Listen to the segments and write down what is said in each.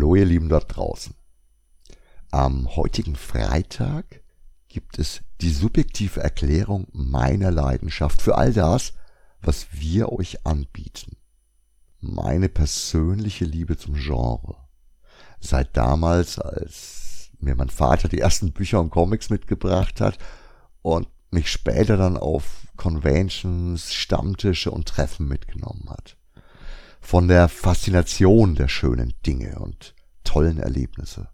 Hallo ihr Lieben dort draußen. Am heutigen Freitag gibt es die subjektive Erklärung meiner Leidenschaft für all das, was wir euch anbieten. Meine persönliche Liebe zum Genre. Seit damals, als mir mein Vater die ersten Bücher und Comics mitgebracht hat und mich später dann auf Conventions, Stammtische und Treffen mitgenommen hat. Von der Faszination der schönen Dinge und tollen Erlebnisse.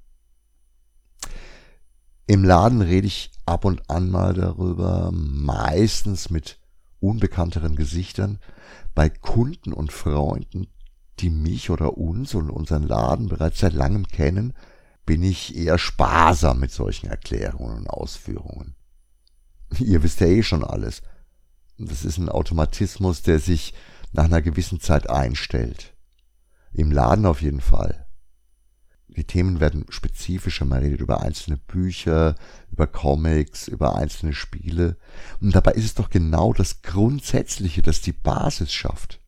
Im Laden rede ich ab und an mal darüber, meistens mit unbekannteren Gesichtern, bei Kunden und Freunden, die mich oder uns und unseren Laden bereits seit langem kennen, bin ich eher sparsam mit solchen Erklärungen und Ausführungen. Ihr wisst ja eh schon alles. Das ist ein Automatismus, der sich nach einer gewissen Zeit einstellt. Im Laden auf jeden Fall. Die Themen werden spezifischer, man redet über einzelne Bücher, über Comics, über einzelne Spiele. Und dabei ist es doch genau das Grundsätzliche, das die Basis schafft.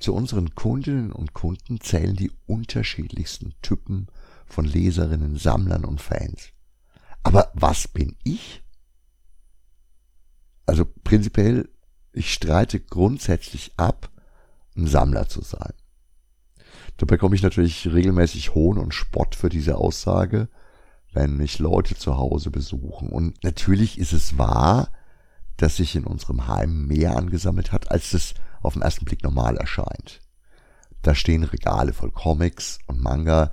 Zu unseren Kundinnen und Kunden zählen die unterschiedlichsten Typen von Leserinnen, Sammlern und Fans. Aber was bin ich? Also prinzipiell, ich streite grundsätzlich ab, ein Sammler zu sein. Da bekomme ich natürlich regelmäßig Hohn und Spott für diese Aussage, wenn mich Leute zu Hause besuchen. Und natürlich ist es wahr, dass sich in unserem Heim mehr angesammelt hat, als es auf den ersten Blick normal erscheint. Da stehen Regale voll Comics und Manga,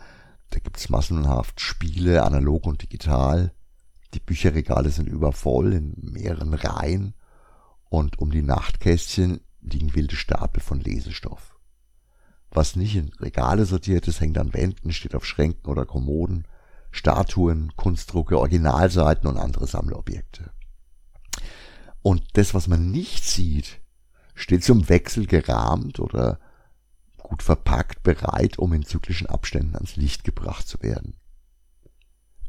da gibt's massenhaft Spiele, analog und digital. Die Bücherregale sind übervoll in mehreren Reihen und um die Nachtkästchen liegen wilde Stapel von Lesestoff. Was nicht in Regale sortiert ist, hängt an Wänden, steht auf Schränken oder Kommoden, Statuen, Kunstdrucke, Originalseiten und andere Sammlerobjekte. Und das, was man nicht sieht, steht zum Wechsel gerahmt oder gut verpackt, bereit, um in zyklischen Abständen ans Licht gebracht zu werden.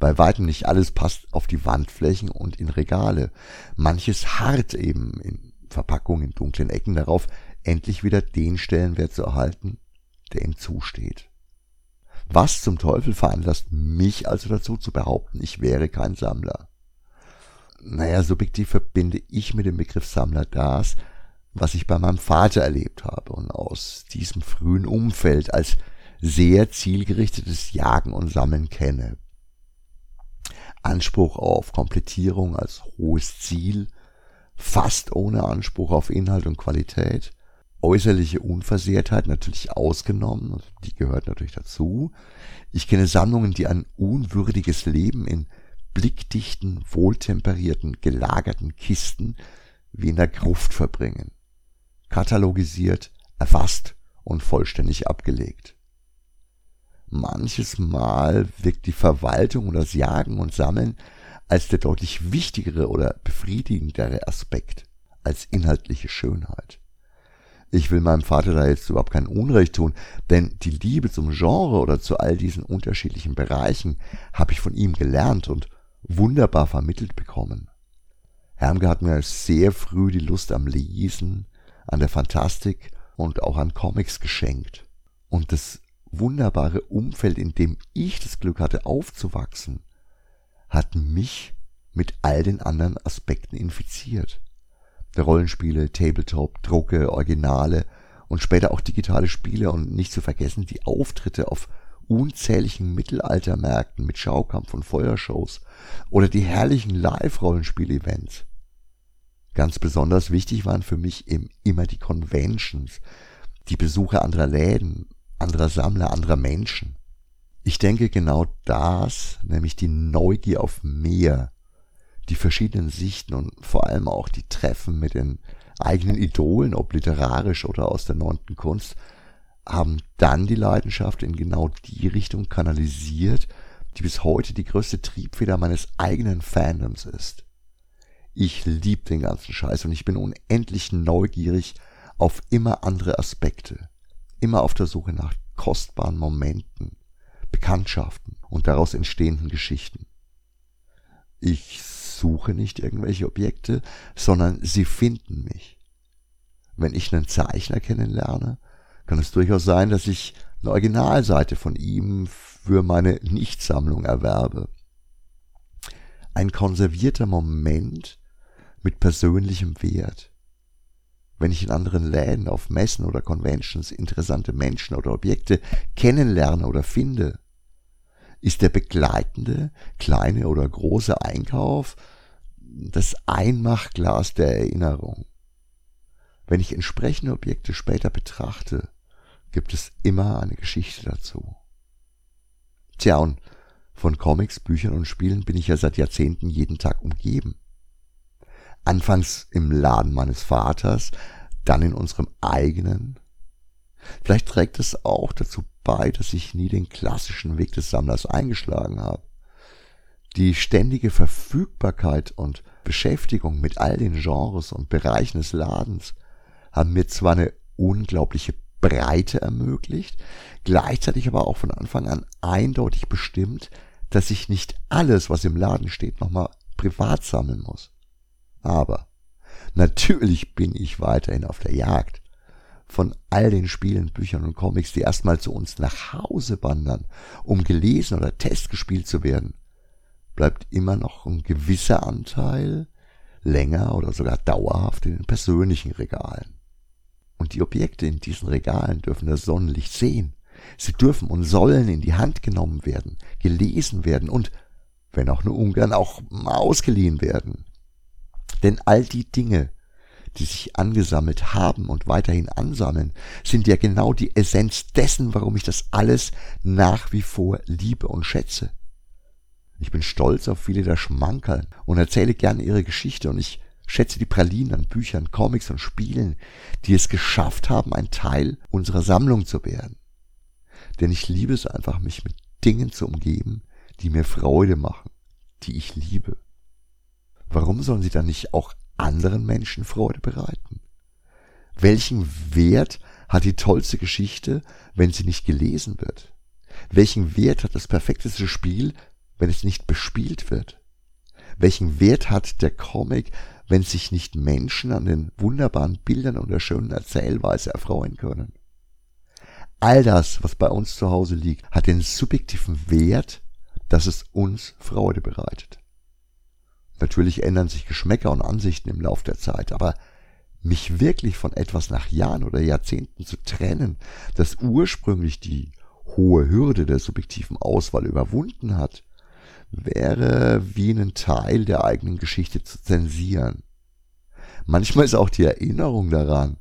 Bei weitem nicht alles passt auf die Wandflächen und in Regale. Manches harrt eben in Verpackungen in dunklen Ecken darauf, endlich wieder den Stellenwert zu erhalten, der ihm zusteht. Was zum Teufel veranlasst mich also dazu zu behaupten, ich wäre kein Sammler? Naja, subjektiv verbinde ich mit dem Begriff Sammler das, was ich bei meinem Vater erlebt habe und aus diesem frühen Umfeld als sehr zielgerichtetes Jagen und Sammeln kenne. Anspruch auf Komplettierung als hohes Ziel, fast ohne Anspruch auf Inhalt und Qualität, äußerliche Unversehrtheit natürlich ausgenommen, die gehört natürlich dazu. Ich kenne Sammlungen, die ein unwürdiges Leben in blickdichten, wohltemperierten, gelagerten Kisten wie in der Gruft verbringen. Katalogisiert, erfasst und vollständig abgelegt. Manches Mal wirkt die Verwaltung und das Jagen und Sammeln als der deutlich wichtigere oder befriedigendere Aspekt als inhaltliche Schönheit. Ich will meinem Vater da jetzt überhaupt kein Unrecht tun, denn die Liebe zum Genre oder zu all diesen unterschiedlichen Bereichen habe ich von ihm gelernt und wunderbar vermittelt bekommen. Hermke hat mir sehr früh die Lust am Lesen, an der Fantastik und auch an Comics geschenkt. Und das wunderbare Umfeld, in dem ich das Glück hatte aufzuwachsen, hat mich mit all den anderen Aspekten infiziert. Rollenspiele, Tabletop, Drucke, Originale und später auch digitale Spiele und nicht zu vergessen die Auftritte auf unzähligen Mittelaltermärkten mit Schaukampf und Feuershows oder die herrlichen Live-Rollenspiel-Events. Ganz besonders wichtig waren für mich eben immer die Conventions, die Besuche anderer Läden, anderer Sammler, anderer Menschen. Ich denke genau das, nämlich die Neugier auf mehr, die verschiedenen Sichten und vor allem auch die Treffen mit den eigenen Idolen, ob literarisch oder aus der neunten Kunst, haben dann die Leidenschaft in genau die Richtung kanalisiert, die bis heute die größte Triebfeder meines eigenen Fandoms ist. Ich lieb den ganzen Scheiß und ich bin unendlich neugierig auf immer andere Aspekte immer auf der Suche nach kostbaren Momenten, Bekanntschaften und daraus entstehenden Geschichten. Ich suche nicht irgendwelche Objekte, sondern sie finden mich. Wenn ich einen Zeichner kennenlerne, kann es durchaus sein, dass ich eine Originalseite von ihm für meine Nichtsammlung erwerbe. Ein konservierter Moment mit persönlichem Wert. Wenn ich in anderen Läden, auf Messen oder Conventions interessante Menschen oder Objekte kennenlerne oder finde, ist der begleitende kleine oder große Einkauf das Einmachglas der Erinnerung. Wenn ich entsprechende Objekte später betrachte, gibt es immer eine Geschichte dazu. Tja, und von Comics, Büchern und Spielen bin ich ja seit Jahrzehnten jeden Tag umgeben. Anfangs im Laden meines Vaters, dann in unserem eigenen. Vielleicht trägt es auch dazu bei, dass ich nie den klassischen Weg des Sammlers eingeschlagen habe. Die ständige Verfügbarkeit und Beschäftigung mit all den Genres und Bereichen des Ladens haben mir zwar eine unglaubliche Breite ermöglicht, gleichzeitig aber auch von Anfang an eindeutig bestimmt, dass ich nicht alles, was im Laden steht, nochmal privat sammeln muss. Aber natürlich bin ich weiterhin auf der Jagd. Von all den Spielen, Büchern und Comics, die erstmal zu uns nach Hause wandern, um gelesen oder testgespielt zu werden, bleibt immer noch ein gewisser Anteil länger oder sogar dauerhaft in den persönlichen Regalen. Und die Objekte in diesen Regalen dürfen das Sonnenlicht sehen. Sie dürfen und sollen in die Hand genommen werden, gelesen werden und, wenn auch nur ungern, auch ausgeliehen werden. Denn all die Dinge, die sich angesammelt haben und weiterhin ansammeln, sind ja genau die Essenz dessen, warum ich das alles nach wie vor liebe und schätze. Ich bin stolz auf viele der Schmankerln und erzähle gerne ihre Geschichte und ich schätze die Pralinen an Büchern, Comics und Spielen, die es geschafft haben, ein Teil unserer Sammlung zu werden. Denn ich liebe es einfach, mich mit Dingen zu umgeben, die mir Freude machen, die ich liebe. Warum sollen sie dann nicht auch anderen Menschen Freude bereiten? Welchen Wert hat die tollste Geschichte, wenn sie nicht gelesen wird? Welchen Wert hat das perfekteste Spiel, wenn es nicht bespielt wird? Welchen Wert hat der Comic, wenn sich nicht Menschen an den wunderbaren Bildern und der schönen Erzählweise erfreuen können? All das, was bei uns zu Hause liegt, hat den subjektiven Wert, dass es uns Freude bereitet. Natürlich ändern sich Geschmäcker und Ansichten im Lauf der Zeit, aber mich wirklich von etwas nach Jahren oder Jahrzehnten zu trennen, das ursprünglich die hohe Hürde der subjektiven Auswahl überwunden hat, wäre wie einen Teil der eigenen Geschichte zu zensieren. Manchmal ist auch die Erinnerung daran,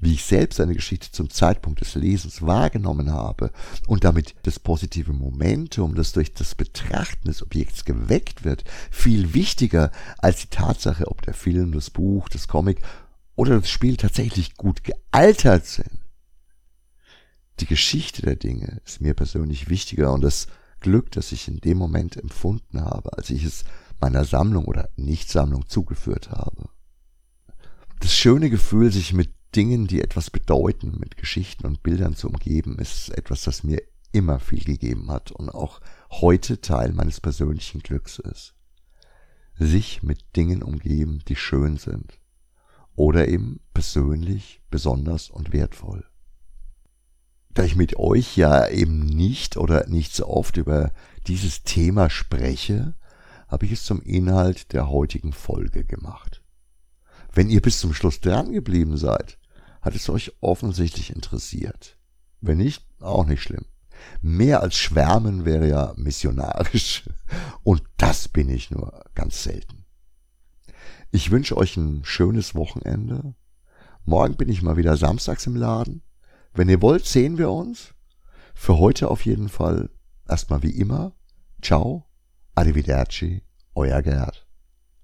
wie ich selbst eine Geschichte zum Zeitpunkt des Lesens wahrgenommen habe und damit das positive Momentum, das durch das Betrachten des Objekts geweckt wird, viel wichtiger als die Tatsache, ob der Film, das Buch, das Comic oder das Spiel tatsächlich gut gealtert sind. Die Geschichte der Dinge ist mir persönlich wichtiger und das Glück, das ich in dem Moment empfunden habe, als ich es meiner Sammlung oder Nichtsammlung zugeführt habe. Das schöne Gefühl, sich mit Dingen, die etwas bedeuten, mit Geschichten und Bildern zu umgeben, ist etwas, das mir immer viel gegeben hat und auch heute Teil meines persönlichen Glücks ist. Sich mit Dingen umgeben, die schön sind oder eben persönlich besonders und wertvoll da ich mit euch ja eben nicht oder nicht so oft über dieses Thema spreche, habe ich es zum Inhalt der heutigen Folge gemacht. Wenn ihr bis zum Schluss dran geblieben seid, hat es euch offensichtlich interessiert. Wenn nicht, auch nicht schlimm. Mehr als schwärmen wäre ja missionarisch. Und das bin ich nur ganz selten. Ich wünsche euch ein schönes Wochenende. Morgen bin ich mal wieder samstags im Laden. Wenn ihr wollt, sehen wir uns. Für heute auf jeden Fall erstmal wie immer. Ciao, arrivederci, euer Gerd.